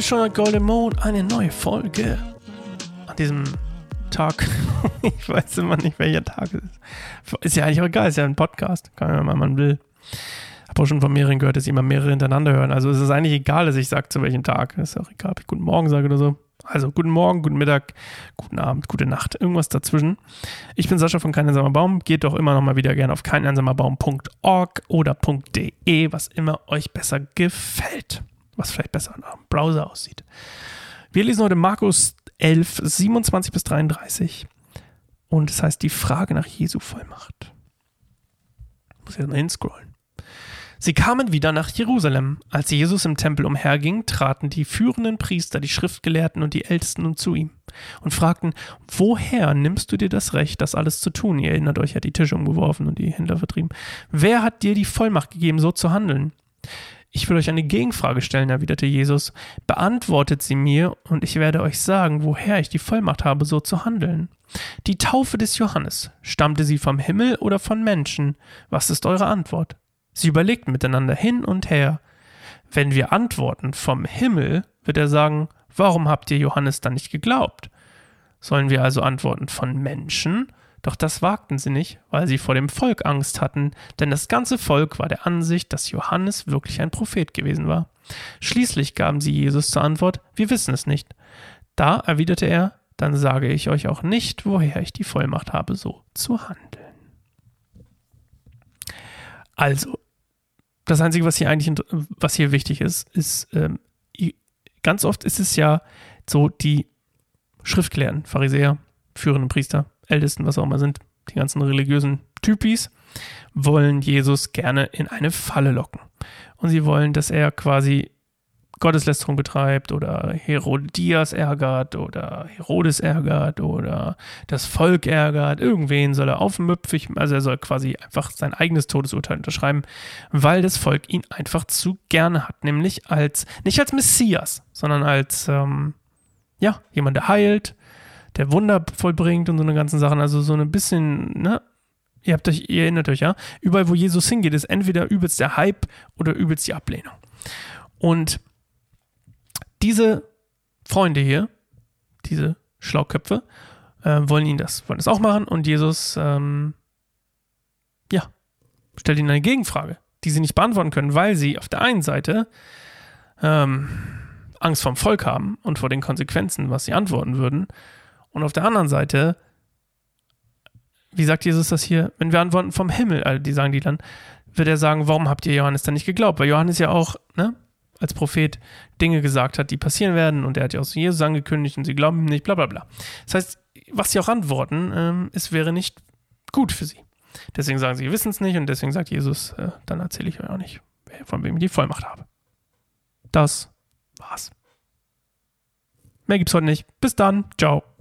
schon Golden Mond, eine neue Folge an diesem Tag. ich weiß immer nicht, welcher Tag es ist. Ist ja eigentlich auch egal, ist ja ein Podcast. Kann man, wenn man will. Habe auch schon von mehreren gehört, dass immer mehrere hintereinander hören. Also es ist eigentlich egal, dass ich sage, zu welchem Tag. Ist auch egal, ob ich guten Morgen sage oder so. Also guten Morgen, guten Mittag, guten Abend, gute Nacht, irgendwas dazwischen. Ich bin Sascha von Kein Baum. Geht doch immer noch mal wieder gerne auf keineinsamerbaum.org oder .de, was immer euch besser gefällt. Was vielleicht besser am Browser aussieht. Wir lesen heute Markus 11, 27 bis 33. Und es heißt die Frage nach Jesu Vollmacht. Ich muss jetzt mal hinscrollen. Sie kamen wieder nach Jerusalem. Als Jesus im Tempel umherging, traten die führenden Priester, die Schriftgelehrten und die Ältesten zu ihm und fragten, woher nimmst du dir das Recht, das alles zu tun? Ihr erinnert euch, er hat die Tische umgeworfen und die Händler vertrieben. Wer hat dir die Vollmacht gegeben, so zu handeln? Ich will euch eine Gegenfrage stellen, erwiderte Jesus. Beantwortet sie mir, und ich werde euch sagen, woher ich die Vollmacht habe, so zu handeln. Die Taufe des Johannes, stammte sie vom Himmel oder von Menschen? Was ist eure Antwort? Sie überlegten miteinander hin und her. Wenn wir antworten vom Himmel, wird er sagen, warum habt ihr Johannes dann nicht geglaubt? Sollen wir also antworten von Menschen? Doch das wagten sie nicht, weil sie vor dem Volk Angst hatten, denn das ganze Volk war der Ansicht, dass Johannes wirklich ein Prophet gewesen war. Schließlich gaben sie Jesus zur Antwort, wir wissen es nicht. Da erwiderte er, dann sage ich euch auch nicht, woher ich die Vollmacht habe, so zu handeln. Also, das Einzige, was hier eigentlich, was hier wichtig ist, ist, ähm, ganz oft ist es ja so, die Schriftgelehrten, Pharisäer, führenden Priester, Ältesten, was auch immer sind, die ganzen religiösen Typis, wollen Jesus gerne in eine Falle locken. Und sie wollen, dass er quasi Gotteslästerung betreibt oder Herodias ärgert oder Herodes ärgert oder das Volk ärgert, irgendwen soll er aufmüpfig, also er soll quasi einfach sein eigenes Todesurteil unterschreiben, weil das Volk ihn einfach zu gerne hat, nämlich als, nicht als Messias, sondern als, ähm, ja, jemand, der heilt, der Wunder vollbringt und so eine ganzen Sachen, also so ein bisschen, ne, Ihr habt euch, ihr erinnert euch ja, überall wo Jesus hingeht, ist entweder übelst der Hype oder übelst die Ablehnung. Und diese Freunde hier, diese Schlauköpfe, äh, wollen ihn das, wollen das auch machen und Jesus, ähm, ja, stellt ihnen eine Gegenfrage, die sie nicht beantworten können, weil sie auf der einen Seite ähm, Angst vom Volk haben und vor den Konsequenzen, was sie antworten würden, und auf der anderen Seite, wie sagt Jesus das hier, wenn wir antworten vom Himmel, also die sagen die dann, wird er sagen, warum habt ihr Johannes dann nicht geglaubt? Weil Johannes ja auch, ne, als Prophet Dinge gesagt hat, die passieren werden und er hat ja auch Jesus angekündigt und sie glauben ihm nicht, bla bla bla. Das heißt, was sie auch antworten, ähm, es wäre nicht gut für sie. Deswegen sagen sie, wissen es nicht und deswegen sagt Jesus, äh, dann erzähle ich euch auch nicht, von wem ich die Vollmacht habe. Das war's. Mehr gibt's heute nicht. Bis dann. Ciao.